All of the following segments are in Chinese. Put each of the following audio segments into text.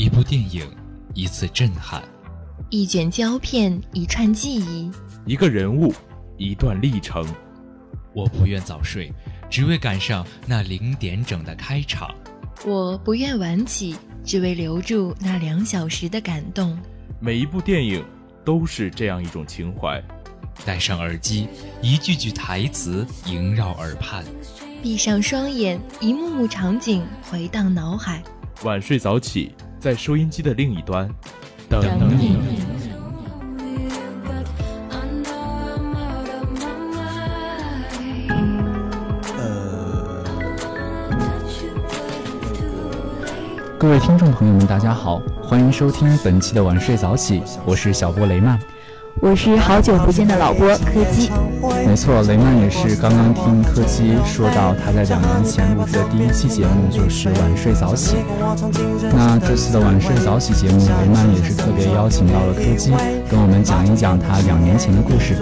一部电影，一次震撼；一卷胶片，一串记忆；一个人物，一段历程。我不愿早睡，只为赶上那零点整的开场；我不愿晚起，只为留住那两小时的感动。每一部电影都是这样一种情怀。戴上耳机，一句句台词萦绕耳畔；闭上双眼，一幕幕场景回荡脑海。晚睡早起，在收音机的另一端等你。各位听众朋友们，大家好，欢迎收听本期的晚睡早起，我是小波雷曼。我是好久不见的老波柯基，没错，雷曼也是刚刚听柯基说到他在两年前录制的第一期节目就是晚睡早起。那这次的晚睡早起节目，雷曼也是特别邀请到了柯基，跟我们讲一讲他两年前的故事。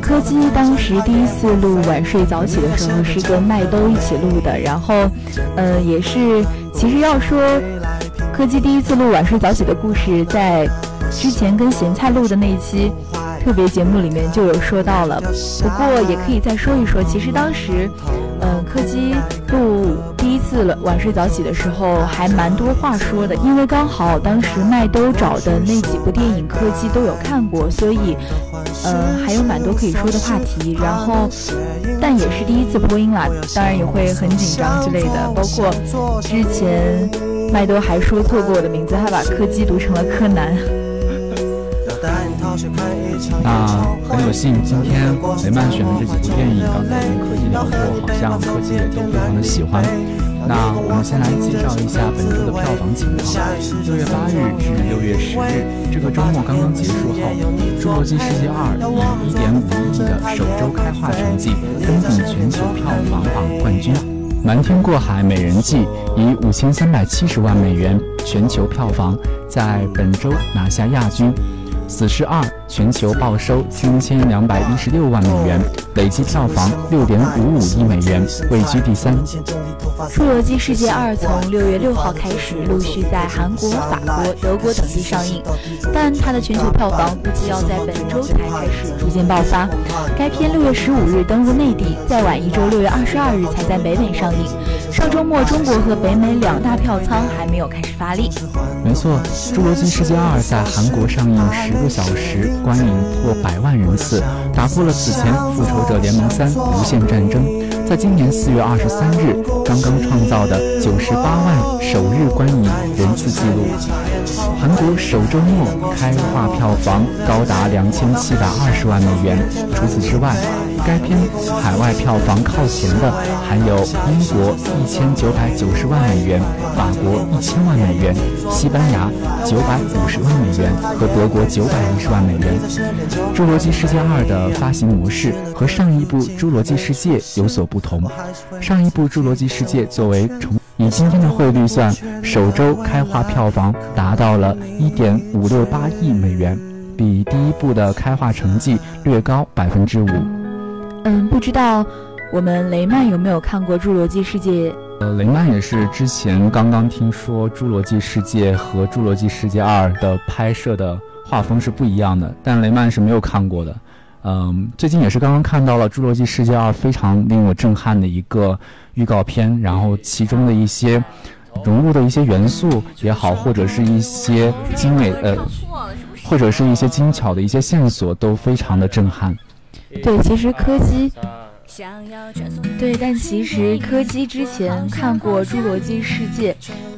柯基当时第一次录晚睡早起的时候是跟麦兜一起录的，然后，呃，也是其实要说柯基第一次录晚睡早起的故事，在。之前跟咸菜录的那一期特别节目里面就有说到了，不过也可以再说一说。其实当时，嗯，柯基录第一次晚睡早起的时候还蛮多话说的，因为刚好当时麦兜找的那几部电影柯基都有看过，所以，呃，还有蛮多可以说的话题。然后，但也是第一次播音啦，当然也会很紧张之类的。包括之前麦兜还说错过我的名字，他把柯基读成了柯南。那很有幸，今天雷曼选的这几部电影，刚才跟柯基聊过，好像科技也都非常的喜欢。那我们先来介绍一下本周的票房情况。六月八日至六月十日，这个周末刚刚结束后，《侏罗纪世界二》以一点五亿的首周开画成绩登顶全球票房榜冠军，《瞒天过海：美人计》以五千三百七十万美元全球票房在本周拿下亚军。《死侍二》全球报收三千两百一十六万美元，累计票房六点五五亿美元，位居第三。《侏罗纪世界二》从六月六号开始陆续在韩国、法国、德国等地上映，但它的全球票房估计要在本周才开始逐渐爆发。该片六月十五日登陆内地，再晚一周，六月二十二日才在北美上映。上周末，中国和北美两大票仓还没有开始发力。没错，《侏罗纪世界二》在韩国上映十。个小时观影破百万人次，打破了此前《复仇者联盟三：无限战争》在今年四月二十三日刚刚创造的九十八万首日观影人次纪录。韩国首周末开画票房高达两千七百二十万美元。除此之外，该片海外票房靠前的还有英国一千九百九十万美元、法国一千万美元、西班牙九百五十万美元和德国九百一十万美元。《侏罗纪世界二》的发行模式和上一部《侏罗纪世界》有所不同。上一部《侏罗纪世界》作为重以今天的汇率算，首周开画票房达到了一点五六八亿美元，比第一部的开画成绩略高百分之五。嗯，不知道我们雷曼有没有看过《侏罗纪世界》？呃，雷曼也是之前刚刚听说《侏罗纪世界》和《侏罗纪世界二》的拍摄的画风是不一样的，但雷曼是没有看过的。嗯，最近也是刚刚看到了《侏罗纪世界二》非常令我震撼的一个预告片，然后其中的一些融入的一些元素也好，或者是一些精美呃，或者是一些精巧的一些线索，都非常的震撼。对，其实柯基，对，但其实柯基之前看过《侏罗纪世界》，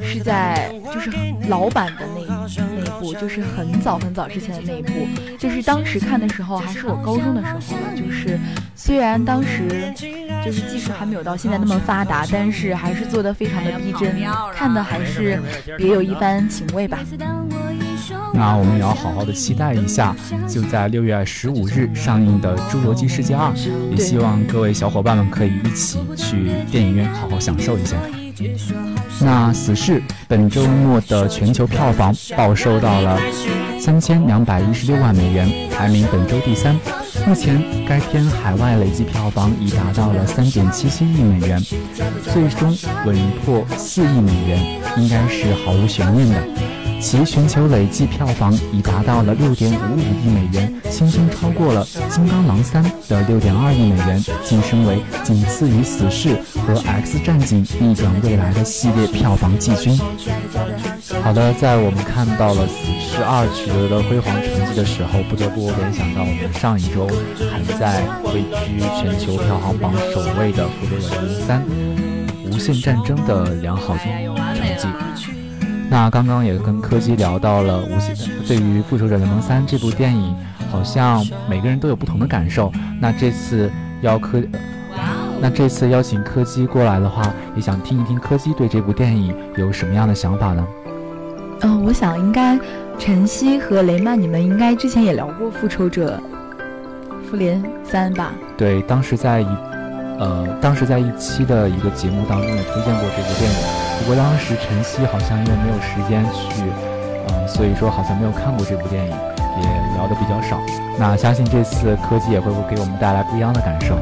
是在就是老版的那那一部，就是很早很早之前的那一部，就是当时看的时候还是我高中的时候了。就是虽然当时就是技术还没有到现在那么发达，但是还是做的非常的逼真，看的还是别有一番情味吧。那我们也要好好的期待一下，就在六月十五日上映的《侏罗纪世界二》，也希望各位小伙伴们可以一起去电影院好好享受一下。那《死侍》本周末的全球票房报收到了三千两百一十六万美元，排名本周第三。目前该片海外累计票房已达到了三点七七亿美元，最终稳破四亿美元，应该是毫无悬念的。其全球累计票房已达到了六点五五亿美元，轻松超过了《金刚狼三》的六点二亿美元，晋升为仅次于《死侍》和《X 战警：逆转未来》的系列票房季军。好的，在我们看到了《死侍二》取得的辉煌成绩的时候，不得不联想到我们上一周还在位居全球票房榜首位的《复仇者联盟三：无限战争》的良好成绩。那刚刚也跟柯基聊到了无限，对于《复仇者联盟三》这部电影，好像每个人都有不同的感受。那这次邀柯，那这次邀请柯基过来的话，也想听一听柯基对这部电影有什么样的想法呢？嗯，我想应该晨曦和雷曼，你们应该之前也聊过《复仇者复联三》吧？对，当时在一，呃，当时在一期的一个节目当中也推荐过这部电影。不过当时晨曦好像因为没有时间去，嗯，所以说好像没有看过这部电影，也聊的比较少。那相信这次柯基也会给我们带来不一样的感受。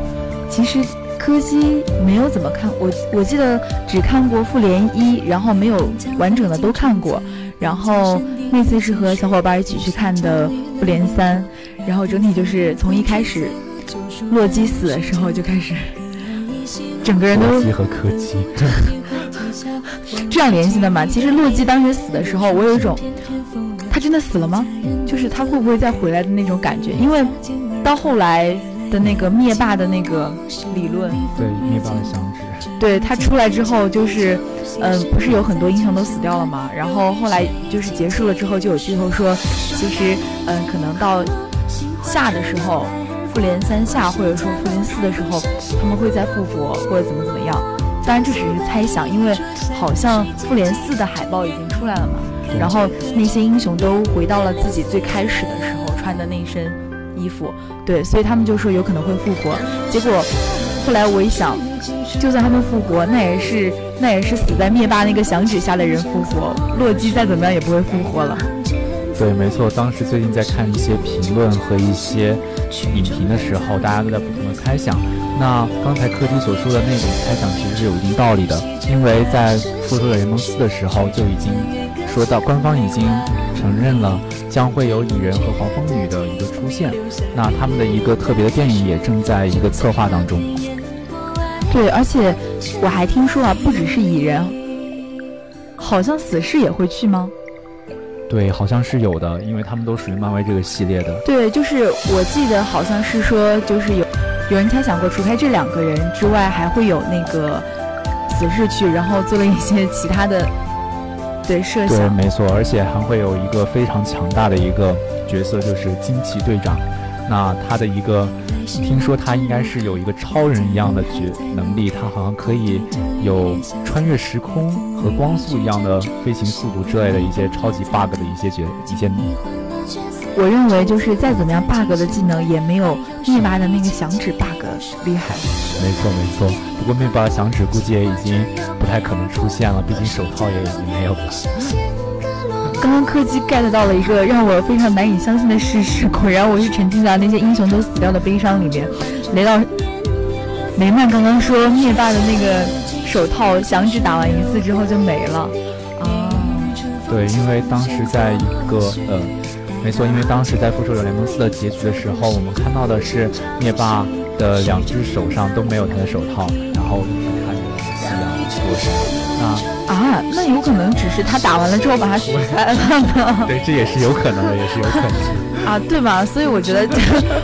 其实柯基没有怎么看，我我记得只看过复联一，然后没有完整的都看过。然后那次是和小伙伴一起去看的复联三，然后整体就是从一开始洛基死的时候就开始，整个人都洛基和柯基。这样联系的嘛？其实洛基当时死的时候，我有一种，他真的死了吗？就是他会不会再回来的那种感觉。因为到后来的那个灭霸的那个理论，对灭霸的相知，对他出来之后，就是，嗯，不是有很多英雄都死掉了吗？然后后来就是结束了之后，就有剧透说，其实，嗯，可能到下的时候，复联三下或者说复联四的时候，他们会再复活或者怎么怎么样。当然这只是猜想，因为好像复联四的海报已经出来了嘛，然后那些英雄都回到了自己最开始的时候穿的那身衣服，对，所以他们就说有可能会复活。结果后来我一想，就算他们复活，那也是那也是死在灭霸那个响指下的人复活，洛基再怎么样也不会复活了。对，没错。当时最近在看一些评论和一些影评的时候，大家都在不同的猜想。那刚才柯基所说的那种猜想，其实是有一定道理的，因为在《复仇者联盟四》的时候就已经说到，官方已经承认了将会有蚁人和黄蜂女的一个出现。那他们的一个特别的电影也正在一个策划当中。对，而且我还听说啊，不只是蚁人，好像死侍也会去吗？对，好像是有的，因为他们都属于漫威这个系列的。对，就是我记得好像是说，就是有有人猜想过，除开这两个人之外，还会有那个死侍去，然后做了一些其他的对设想。对，没错，而且还会有一个非常强大的一个角色，就是惊奇队长。那他的一个，听说他应该是有一个超人一样的觉能力，他好像可以有穿越时空和光速一样的飞行速度之类的一些超级 bug 的一些绝一些。我认为就是再怎么样 bug 的技能也没有灭霸的那个响指 bug 厉害。没错没错，不过灭霸的响指估计也已经不太可能出现了，毕竟手套也已经没有了。刚刚柯基 get 到了一个让我非常难以相信的事实，果然我是沉浸在那些英雄都死掉的悲伤里面。雷到雷曼刚刚说灭霸的那个手套响指打完一次之后就没了啊？对，因为当时在一个呃，没错，因为当时在复仇者联盟四的结局的时候，我们看到的是灭霸的两只手上都没有他的手套，然后一直看着夕阳落山。那。啊，那有可能只是他打完了之后把它取开了呢？对，这也是有可能的，也是有可能的 啊，对吧？所以我觉得，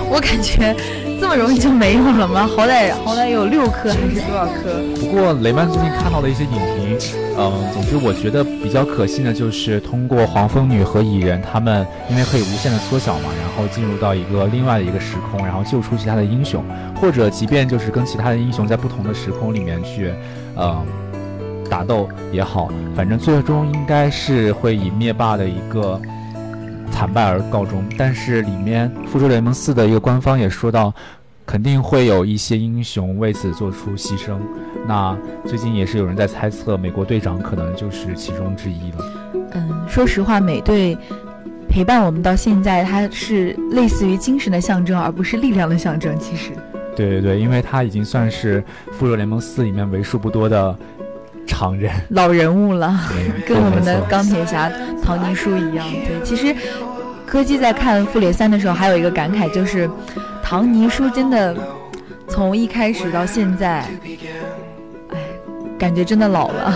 我感觉这么容易就没有了吗？好歹好歹有六颗还是多少颗？不过雷曼最近看到的一些影评，嗯，总之我觉得比较可信的就是通过黄蜂女和蚁人他们，因为可以无限的缩小嘛，然后进入到一个另外的一个时空，然后救出其他的英雄，或者即便就是跟其他的英雄在不同的时空里面去，嗯。打斗也好，反正最终应该是会以灭霸的一个惨败而告终。但是里面《复仇者联盟四》的一个官方也说到，肯定会有一些英雄为此做出牺牲。那最近也是有人在猜测，美国队长可能就是其中之一了。嗯，说实话，美队陪伴我们到现在，它是类似于精神的象征，而不是力量的象征。其实，对对对，因为它已经算是复仇联盟四里面为数不多的常人、老人物了，跟我们的钢铁侠唐尼叔一样。对，其实柯基在看复联三的时候，还有一个感慨就是，唐尼叔真的从一开始到现在，哎，感觉真的老了。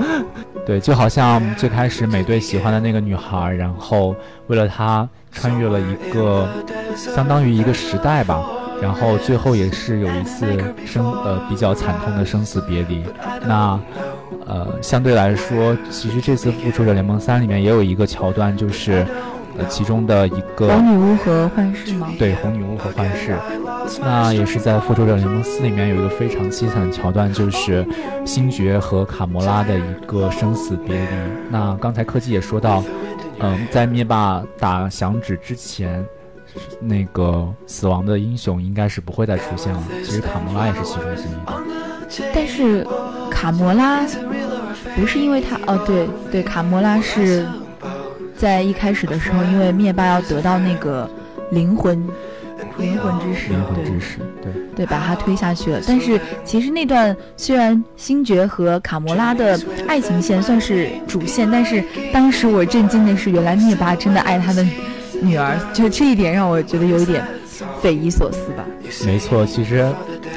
对，就好像最开始美队喜欢的那个女孩，然后为了她穿越了一个相当于一个时代吧，然后最后也是有一次生呃比较惨痛的生死别离。那呃相对来说，其实这次复仇者联盟三里面也有一个桥段，就是。呃，其中的一个红女巫和幻视吗？对，红女巫和幻视，那也是在《复仇者联盟四》里面有一个非常凄惨的桥段，就是星爵和卡魔拉的一个生死别离。那刚才柯基也说到，嗯，在灭霸打响指之前，那个死亡的英雄应该是不会再出现了。其实卡魔拉也是其中之一。但是卡魔拉不是因为他哦，对对，卡魔拉是。在一开始的时候，因为灭霸要得到那个灵魂，灵魂之石，灵魂之石，对对，把他推下去了。但是其实那段虽然星爵和卡魔拉的爱情线算是主线，但是当时我震惊的是，原来灭霸真的爱他的女儿，就这一点让我觉得有一点匪夷所思吧。没错，其实。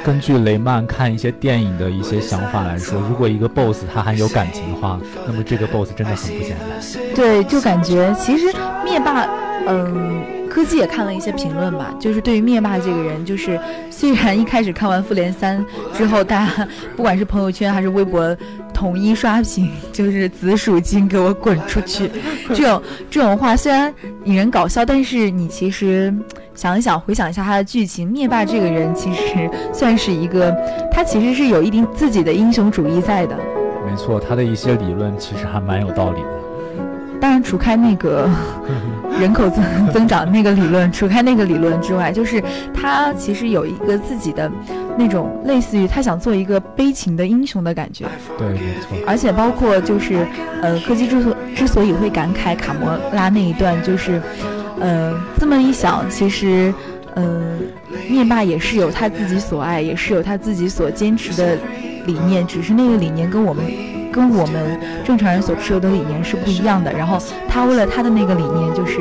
根据雷曼看一些电影的一些想法来说，如果一个 boss 他还有感情的话，那么这个 boss 真的很不简单。对，就感觉其实灭霸，嗯，科技也看了一些评论吧，就是对于灭霸这个人，就是虽然一开始看完复联三之后，大家不管是朋友圈还是微博，统一刷屏，就是紫薯精给我滚出去，这种这种话虽然引人搞笑，但是你其实。想一想，回想一下他的剧情，灭霸这个人其实算是一个，他其实是有一定自己的英雄主义在的。没错，他的一些理论其实还蛮有道理的。当然，除开那个 人口增增长那个理论，除开那个理论之外，就是他其实有一个自己的那种类似于他想做一个悲情的英雄的感觉。对，没错。而且包括就是呃，柯基之所之所以会感慨卡魔拉那一段，就是。呃，这么一想，其实，呃，灭霸也是有他自己所爱，也是有他自己所坚持的理念，只是那个理念跟我们，跟我们正常人所持有的理念是不一样的。然后他为了他的那个理念，就是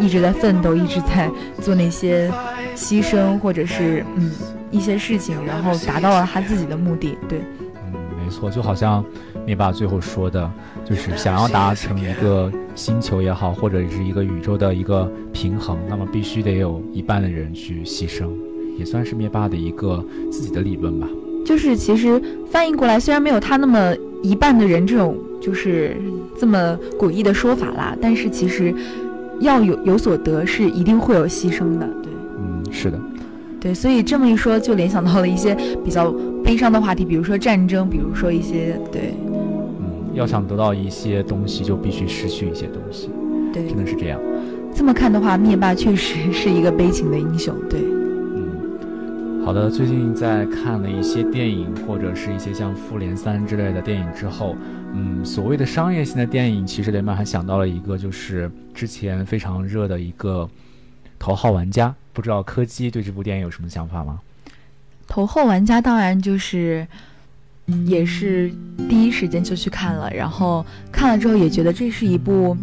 一直在奋斗，一直在做那些牺牲或者是嗯一些事情，然后达到了他自己的目的。对，嗯，没错，就好像。灭霸最后说的，就是想要达成一个星球也好，或者是一个宇宙的一个平衡，那么必须得有一半的人去牺牲，也算是灭霸的一个自己的理论吧。就是其实翻译过来，虽然没有他那么一半的人这种就是这么诡异的说法啦，但是其实要有有所得，是一定会有牺牲的。对，嗯，是的。对，所以这么一说，就联想到了一些比较悲伤的话题，比如说战争，比如说一些对，嗯，要想得到一些东西，就必须失去一些东西，对，真的是这样。这么看的话，灭霸确实是一个悲情的英雄，对。好的。最近在看了一些电影，或者是一些像《复联三》之类的电影之后，嗯，所谓的商业性的电影，其实雷曼还想到了一个，就是之前非常热的一个《头号玩家》。不知道柯基对这部电影有什么想法吗？头号玩家当然就是，也是第一时间就去看了，然后看了之后也觉得这是一部，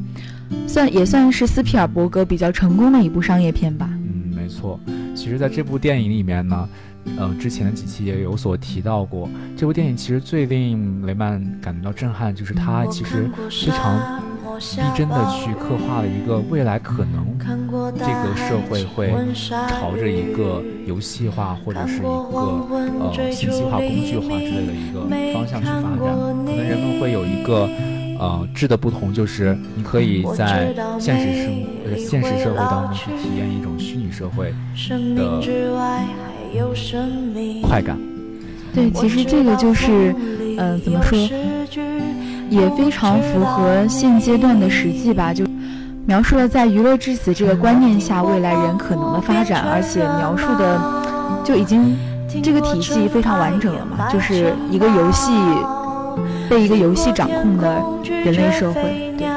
算也算是斯皮尔伯格比较成功的一部商业片吧。错。其实，在这部电影里面呢，呃，之前的几期也有所提到过，这部电影其实最令雷曼感到震撼，就是他其实非常。逼真的去刻画了一个未来可能这个社会会朝着一个游戏化或者是一个呃信息化、工具化之类的一个方向去发展。可能人们会有一个呃质的不同，就是你可以在现实生呃现实社会当中去体验一种虚拟社会的快感。对，其实这个就是呃怎么说？也非常符合现阶段的实际吧，就描述了在娱乐至死这个观念下未来人可能的发展，而且描述的就已经这个体系非常完整了嘛，就是一个游戏被一个游戏掌控的人类社会。对。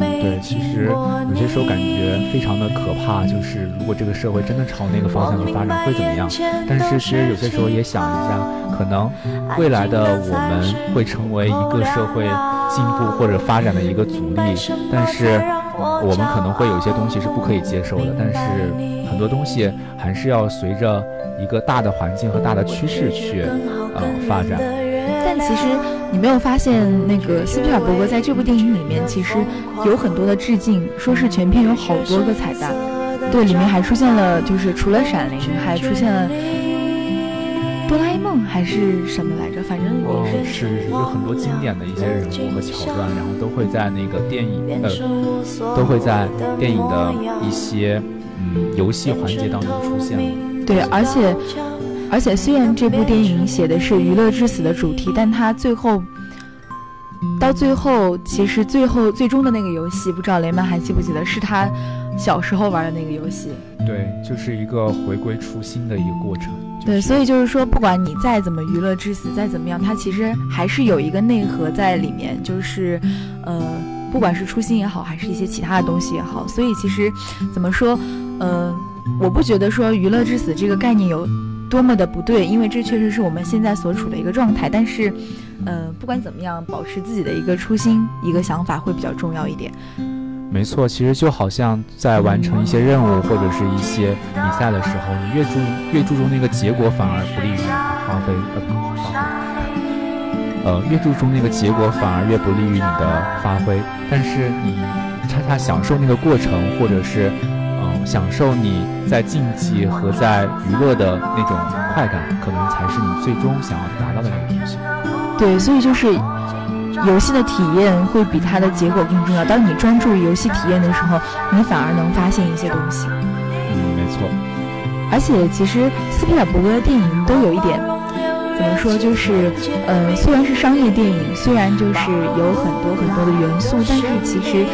对，其实有些时候感觉非常的可怕，就是如果这个社会真的朝那个方向去发展会怎么样？但是其实有些时候也想一下，可能未来的我们会成为一个社会进步或者发展的一个阻力，但是我们可能会有一些东西是不可以接受的，但是很多东西还是要随着一个大的环境和大的趋势去呃发展。但其实你没有发现，那个斯皮尔伯格在这部电影里面其实有很多的致敬，说是全片有好多个彩蛋。对，里面还出现了，就是除了《闪灵》，还出现了哆啦 A 梦还是什么来着？反正也是是是有很多经典的一些人物和桥段，然后都会在那个电影呃，都会在电影的一些嗯游戏环节当中出现。对，而且。而且虽然这部电影写的是娱乐至死的主题，但它最后到最后，其实最后最终的那个游戏，不知道雷曼还记不记得，是他小时候玩的那个游戏。对，就是一个回归初心的一个过程。对，所以就是说，不管你再怎么娱乐至死，再怎么样，它其实还是有一个内核在里面，就是呃，不管是初心也好，还是一些其他的东西也好。所以其实怎么说，呃，我不觉得说娱乐至死这个概念有。多么的不对，因为这确实是我们现在所处的一个状态。但是，呃，不管怎么样，保持自己的一个初心、一个想法会比较重要一点。没错，其实就好像在完成一些任务或者是一些比赛的时候，你越注越注重那个结果，反而不利于你发挥。呃，发挥。呃，越注重那个结果，反而越不利于你的发挥。但是你恰恰享受那个过程，或者是。享受你在竞技和在娱乐的那种快感，可能才是你最终想要达到的那个东西。对，所以就是游戏的体验会比它的结果更重要。当你专注于游戏体验的时候，你反而能发现一些东西。嗯，没错。而且其实斯皮尔伯格的电影都有一点，怎么说？就是，呃，虽然是商业电影，虽然就是有很多很多的元素，但是其实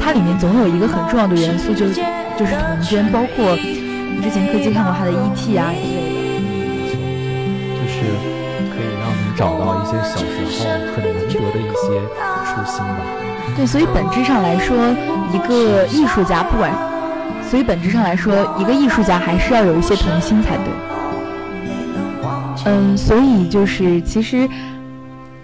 它里面总有一个很重要的元素，就。就是童真，包括之前科技看过他的 E.T. 啊之类的，就是可以让我们找到一些小时候很难得的一些初心吧。对，所以本质上来说，一个艺术家不管，所以本质上来说，一个艺术家还是要有一些童心才对。嗯，所以就是其实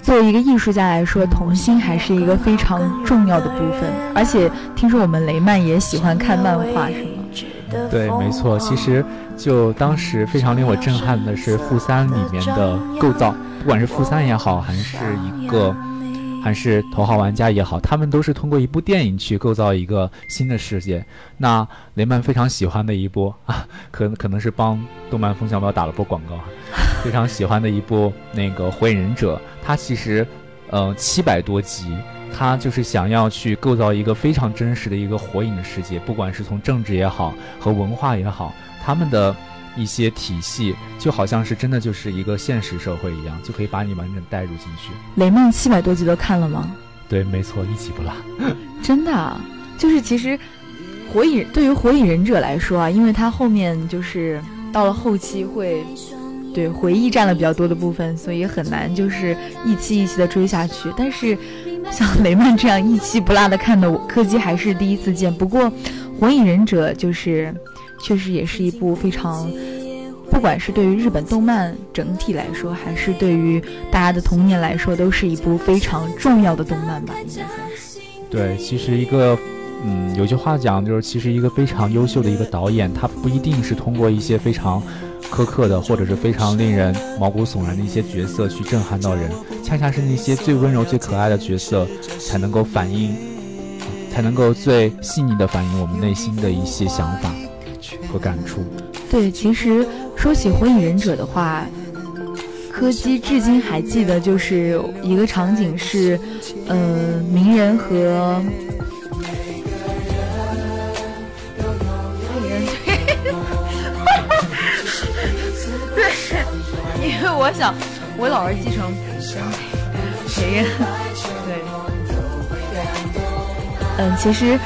作为一个艺术家来说，童心还是一个非常重要的部分，而且。听说我们雷曼也喜欢看漫画，是吗？对，没错。其实就当时非常令我震撼的是《负三》里面的构造，不管是《负三》也好，还是一个，还是《头号玩家》也好，他们都是通过一部电影去构造一个新的世界。那雷曼非常喜欢的一部啊，可可能是帮动漫风向标打了波广告，非常喜欢的一部那个《火影忍者》，它其实呃七百多集。它就是想要去构造一个非常真实的一个火影的世界，不管是从政治也好和文化也好，他们的一些体系就好像是真的就是一个现实社会一样，就可以把你完整带入进去。雷曼七百多集都看了吗？对，没错，一集不落。真的，就是其实火影对于火影忍者来说啊，因为它后面就是到了后期会。对回忆占了比较多的部分，所以很难就是一期一期的追下去。但是像雷曼这样一期不落的看的，我柯基还是第一次见。不过《火影忍者》就是确实也是一部非常，不管是对于日本动漫整体来说，还是对于大家的童年来说，都是一部非常重要的动漫吧，应该算是。对，其实一个嗯，有句话讲就是，其实一个非常优秀的一个导演，他不一定是通过一些非常。苛刻的，或者是非常令人毛骨悚然的一些角色去震撼到人，恰恰是那些最温柔、最可爱的角色，才能够反映，才能够最细腻的反映我们内心的一些想法和感触。对，其实说起《火影忍者》的话，柯基至今还记得，就是一个场景是，呃，鸣人和。我想，我老是继承谁呀？对对，嗯，其实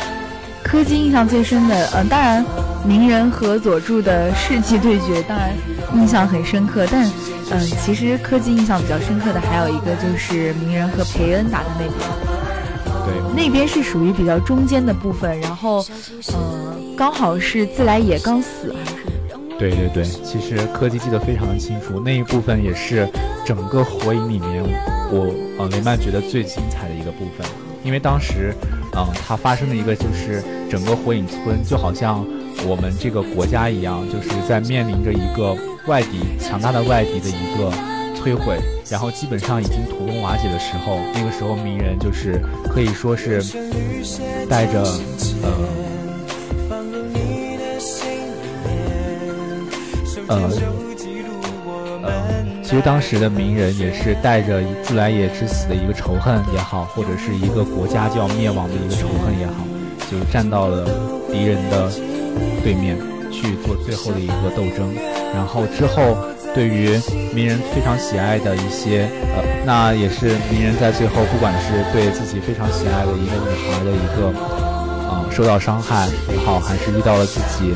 柯基印象最深的，嗯，当然鸣人和佐助的世纪对决，当然印象很深刻。但嗯，其实柯基印象比较深刻的还有一个就是鸣人和培恩打的那边。对，那边是属于比较中间的部分，然后，呃，刚好是自来也刚死？对对对，其实柯基记得非常的清楚，那一部分也是整个火影里面我呃雷曼觉得最精彩的一个部分，因为当时，嗯，它发生的一个就是整个火影村就好像我们这个国家一样，就是在面临着一个外敌强大的外敌的一个摧毁，然后基本上已经土崩瓦解的时候，那个时候鸣人就是可以说是带着呃。呃，呃，其实当时的鸣人也是带着自来也之死的一个仇恨也好，或者是一个国家就要灭亡的一个仇恨也好，就站到了敌人的对面去做最后的一个斗争。然后之后，对于鸣人非常喜爱的一些，呃，那也是鸣人在最后，不管是对自己非常喜爱的一个女孩的一个，呃，受到伤害也好，还是遇到了自己。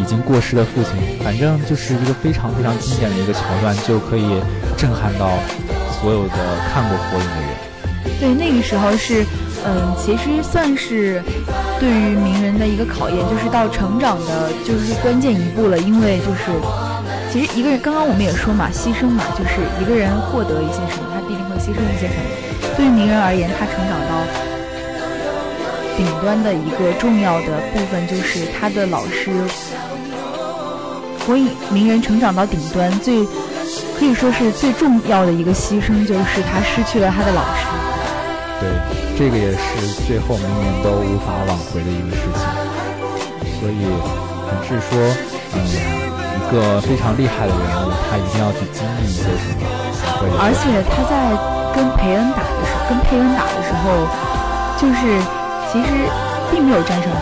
已经过世的父亲，反正就是一个非常非常经典的一个桥段，就可以震撼到所有的看过火影的人。对，那个时候是，嗯，其实算是对于鸣人的一个考验，就是到成长的，就是关键一步了。因为就是，其实一个人，刚刚我们也说嘛，牺牲嘛，就是一个人获得一些什么，他必定会牺牲一些什么。对于鸣人而言，他成长到顶端的一个重要的部分，就是他的老师。火影鸣人成长到顶端，最可以说是最重要的一个牺牲，就是他失去了他的老师。对，这个也是最后鸣人都无法挽回的一个事情。所以，还是说，嗯，一个非常厉害的人物，他一定要去经历一些什么，而且他在跟培恩打的时候，跟佩恩打的时候，就是其实并没有战胜他。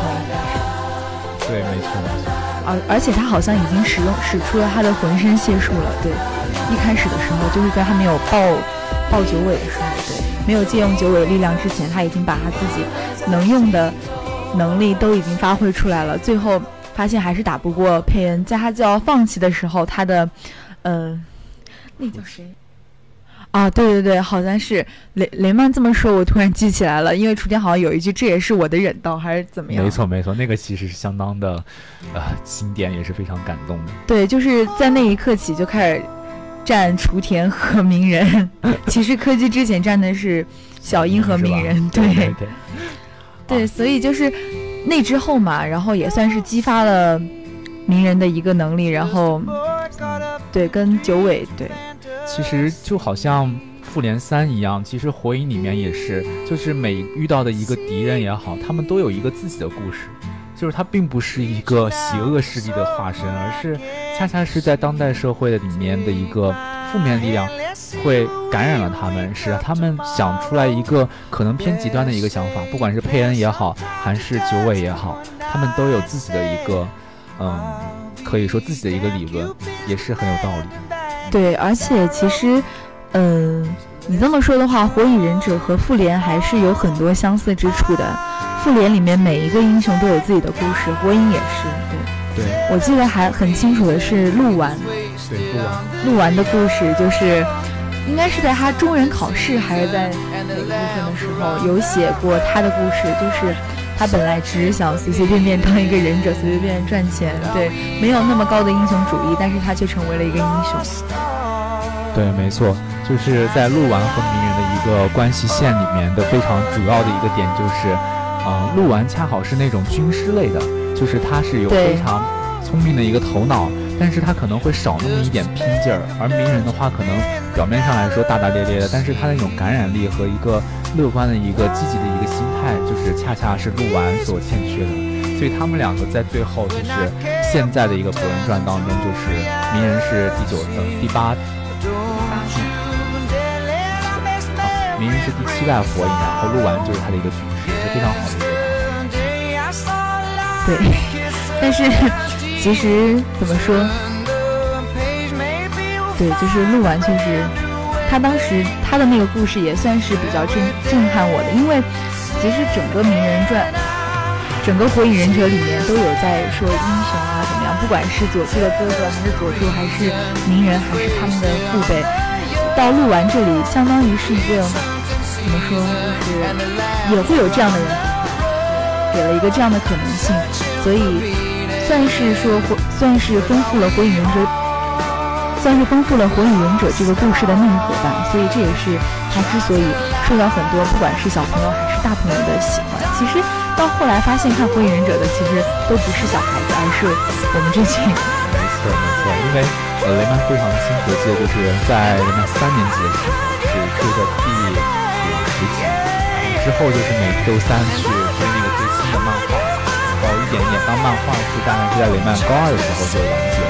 对，没错，没错。而而且他好像已经使用使出了他的浑身解数了，对。一开始的时候，就是在他没有抱抱九尾的时候，对，没有借用九尾的力量之前，他已经把他自己能用的能力都已经发挥出来了。最后发现还是打不过佩恩，在他就要放弃的时候，他的，呃，那叫谁？啊，对对对，好像是雷雷曼这么说，我突然记起来了，因为雏田好像有一句，这也是我的忍道，还是怎么样？没错没错，那个其实是相当的，呃，经典，也是非常感动的。对，就是在那一刻起就开始站雏田和鸣人，其实柯基之前站的是小樱和鸣人，对对 对，所以就是那之后嘛，然后也算是激发了鸣人的一个能力，然后对跟九尾对。其实就好像复联三一样，其实火影里面也是，就是每遇到的一个敌人也好，他们都有一个自己的故事，就是他并不是一个邪恶势力的化身，而是恰恰是在当代社会的里面的一个负面力量，会感染了他们，使他们想出来一个可能偏极端的一个想法，不管是佩恩也好，还是九尾也好，他们都有自己的一个，嗯，可以说自己的一个理论，也是很有道理。对，而且其实，嗯，你这么说的话，《火影忍者》和《复联》还是有很多相似之处的。《复联》里面每一个英雄都有自己的故事，《火影》也是。对，对我记得还很清楚的是鹿丸。对，鹿丸。鹿丸的故事就是，应该是在他中忍考试还是在哪个部分的时候有写过他的故事，就是他本来只是想随随便便当一个忍者，随随便便赚钱，对，没有那么高的英雄主义，但是他却成为了一个英雄。对，没错，就是在鹿丸和鸣人的一个关系线里面的非常主要的一个点就是，呃，鹿丸恰好是那种军师类的，就是他是有非常聪明的一个头脑，但是他可能会少那么一点拼劲儿，而鸣人的话可能表面上来说大大咧咧的，但是他那种感染力和一个乐观的一个积极的一个心态，就是恰恰是鹿丸所欠缺的，所以他们两个在最后就是现在的一个《博人传》当中，就是鸣人是第九呃第八。鸣人是第七代火影，然后鹿丸就是他的一个军师，是非常好的一个。对，但是其实怎么说？对，就是鹿丸确实，他当时他的那个故事也算是比较震震撼我的，因为其实整个名人传，整个火影忍者里面都有在说英雄啊怎么样，不管是佐助的哥哥，还是佐助，还是鸣人，还是他们的父辈。到鹿丸这里，相当于是一个怎么说，就是也会有这样的人，给了一个这样的可能性，所以算是说，算是丰富了《火影忍者》，算是丰富了《火影忍者》这个故事的内核吧。所以这也是他之所以受到很多不管是小朋友还是大朋友的喜欢。其实到后来发现，看《火影忍者》的其实都不是小孩子，而是我们这群。没错没错，因为呃雷曼非常清楚记得，就是在雷曼三年级的时候。是追的第五十集，之后就是每周三去追那个最新的漫画，然后一点一点当漫画是大概是在雷曼高二的时候就完结了，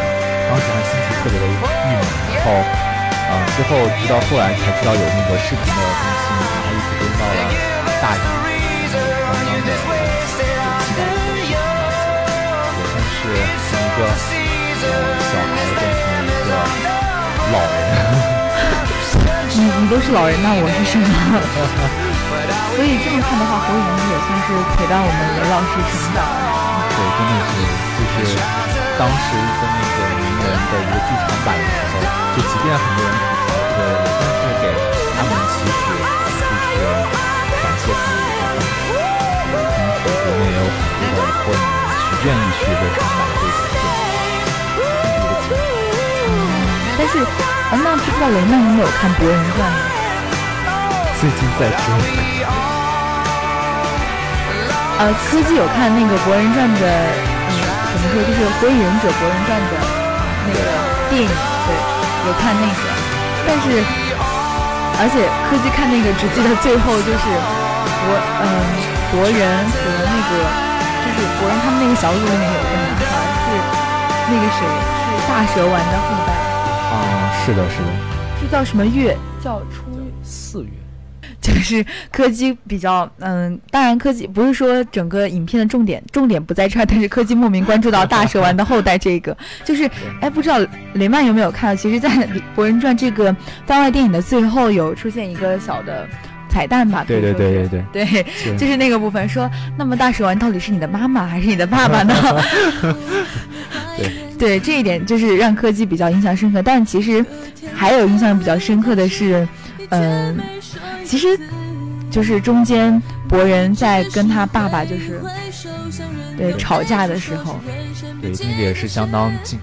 当时还心情特别的郁闷，然后呃之后直到后来才知道有那个视频的更新，然后一直跟到了大一，刚刚的有期待的也算是从一个小孩变成了一个老人。你你都是老人，那我是什么？所以这么看的话，火影也算是陪伴我们雷老师成长。对，真的是，就是当时的那个的一个剧场版的时候，就即便很多人吐槽这个，但是给他们其实就是感谢他们的一个当时国内也有很多的火影去愿意去为他们这个电影，这个嗯，但是。哎，那不知道雷曼有没有看《博人传》呢？最近在追。呃，科技有看那个《博人传》的，嗯，怎么说，就是《火影忍者博人传》的电影，对，有看那个。但是，而且柯基看那个只记得最后就是博，嗯，博人和那个，就是博人他们那个小组里面有个男孩是那个谁，是大蛇丸的后代啊。是的，是的，这叫什么月？叫初四月，就是柯基比较，嗯，当然柯基不是说整个影片的重点，重点不在这儿，但是柯基莫名关注到大蛇丸的后代这个，就是，哎，不知道雷曼有没有看到？其实，在《博人传》这个番外电影的最后，有出现一个小的彩蛋吧？对对对对对，对，就是那个部分说，那么大蛇丸到底是你的妈妈还是你的爸爸呢？对。对这一点就是让柯基比较印象深刻，但其实还有印象比较深刻的是，嗯，其实就是中间博人在跟他爸爸就是对吵架的时候，对那个也是相当近。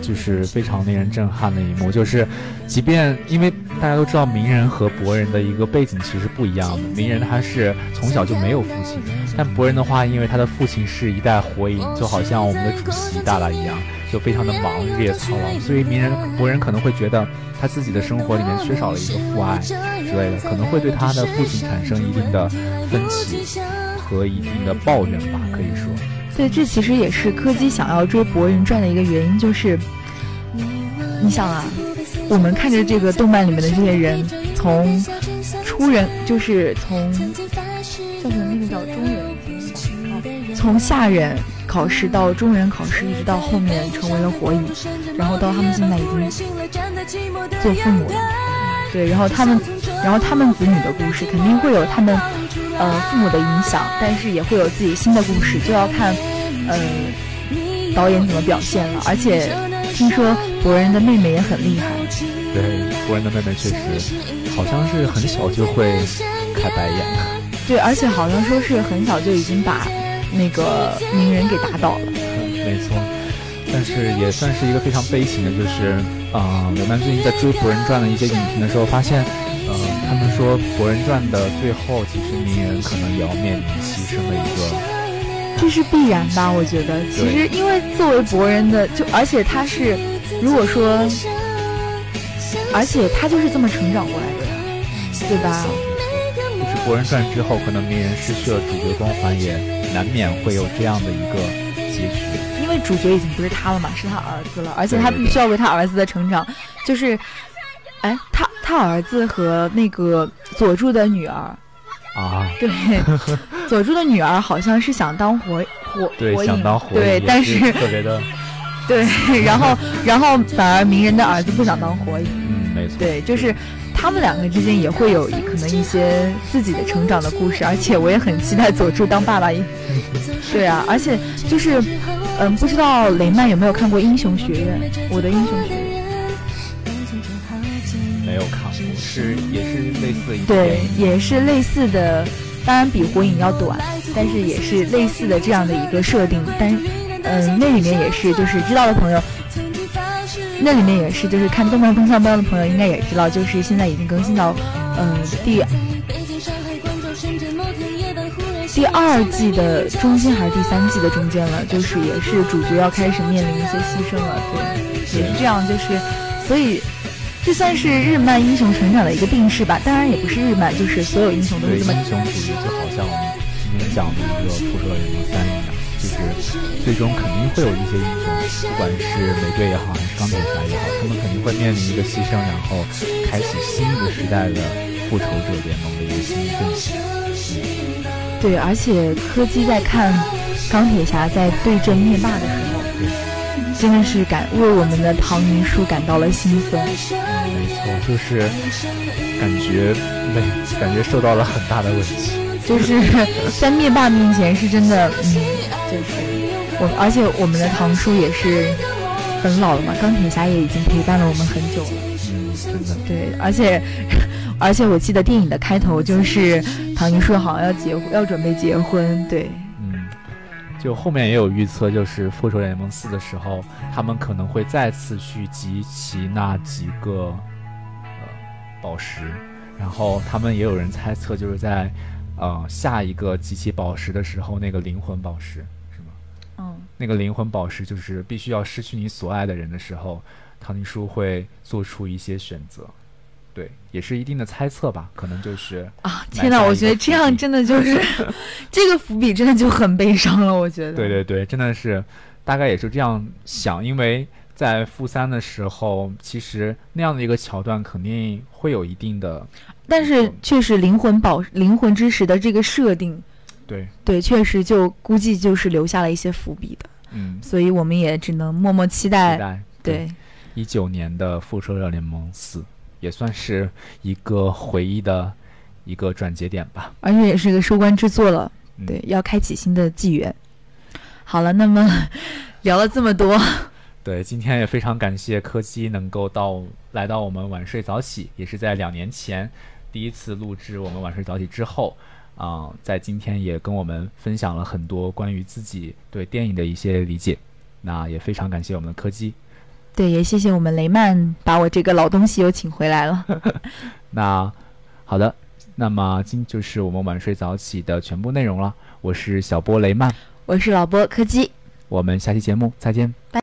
就是非常令人震撼的一幕，就是即便因为大家都知道鸣人和博人的一个背景其实不一样的，鸣人他是从小就没有父亲，但博人的话，因为他的父亲是一代火影，就好像我们的主席大大一样，就非常的忙日夜操劳，所以鸣人博人可能会觉得他自己的生活里面缺少了一个父爱之类的，可能会对他的父亲产生一定的分歧和一定的抱怨吧，可以说。对，这其实也是柯基想要追《博人传》的一个原因，就是你想啊，我们看着这个动漫里面的这些人，从初人就是从叫什么那个叫中人，从下人考试到中忍考试，一直到后面成为了火影，然后到他们现在已经做父母了，对，然后他们，然后他们子女的故事肯定会有他们。呃，父母的影响，但是也会有自己新的故事，就要看，呃，导演怎么表现了。而且听说博人的妹妹也很厉害。对，博人的妹妹确实好像是很小就会开白眼。对，而且好像说是很小就已经把那个鸣人给打倒了。没错，但是也算是一个非常悲情的，就是啊，我们最近在追《博人传》的一些影评的时候发现。呃，他们说《博人传》的最后，其实鸣人可能也要面临牺牲的一个，这是必然吧？我觉得，其实因为作为博人的，就而且他是，如果说，而且他就是这么成长过来的，对吧？就是《博人传》之后，可能鸣人失去了主角光环，也难免会有这样的一个结局。因为主角已经不是他了嘛，是他儿子了，而且他必须要为他儿子的成长，就是，哎，他。他儿子和那个佐助的女儿啊，对，佐助的女儿好像是想当火火 火影，对，但是特别的，对，然后然后反而鸣人的儿子不想当火影，嗯，没错，对，就是他们两个之间也会有可能一些自己的成长的故事，而且我也很期待佐助当爸爸，对啊，而且就是嗯，不知道雷曼有没有看过《英雄学院》？我的英雄学院。没有看过，是也是类似的一对，也是类似的，当然比火影要短，但是也是类似的这样的一个设定。但嗯，那里面也是，就是知道的朋友，那里面也是，就是看动漫风向标的朋友应该也知道，就是现在已经更新到嗯第。第二季的中间还是第三季的中间了，就是也是主角要开始面临一些牺牲了，对，也是这样，就是所以这算是日漫英雄成长的一个定式吧。当然也不是日漫，就是所有英雄都是这么。英雄主义就好像我们今天讲的一个《复仇者联盟三》一样，就是最终肯定会有一些英雄，不管是美队也好，还是钢铁侠也好，他们肯定会面临一个牺牲，然后开启新一个时代的复仇者联盟的一个新阵型。对，而且柯基在看钢铁侠在对阵灭霸的时候，真的是感为我们的唐宁叔感到了心酸。没错，就是感觉没感觉受到了很大的委屈。就是在灭霸面前是真的，嗯，就是我，而且我们的唐叔也是很老了嘛，钢铁侠也已经陪伴了我们很久了。嗯，真的。对，而且。而且我记得电影的开头就是唐尼说好要结婚，要准备结婚。对，嗯，就后面也有预测，就是复仇者联盟四的时候，他们可能会再次去集齐那几个呃宝石，然后他们也有人猜测，就是在呃下一个集齐宝石的时候，那个灵魂宝石？嗯，那个灵魂宝石就是必须要失去你所爱的人的时候，唐尼叔会做出一些选择。对，也是一定的猜测吧，可能就是啊，天哪，我觉得这样真的就是 这个伏笔真的就很悲伤了，我觉得。对对对，真的是，大概也是这样想，因为在负三的时候，其实那样的一个桥段肯定会有一定的，但是确实灵魂宝灵魂之石的这个设定，对对，确实就估计就是留下了一些伏笔的，嗯，所以我们也只能默默期待，期待对一九年的复仇者联盟四。也算是一个回忆的一个转折点吧，而且也是一个收官之作了。对，要开启新的纪元。好了，那么 聊了这么多，对，今天也非常感谢柯基能够到来到我们晚睡早起，也是在两年前第一次录制我们晚睡早起之后，啊，在今天也跟我们分享了很多关于自己对电影的一些理解。那也非常感谢我们的柯基。对，也谢谢我们雷曼把我这个老东西又请回来了。那好的，那么今就是我们晚睡早起的全部内容了。我是小波雷曼，我是老波柯基，我们下期节目再见，拜。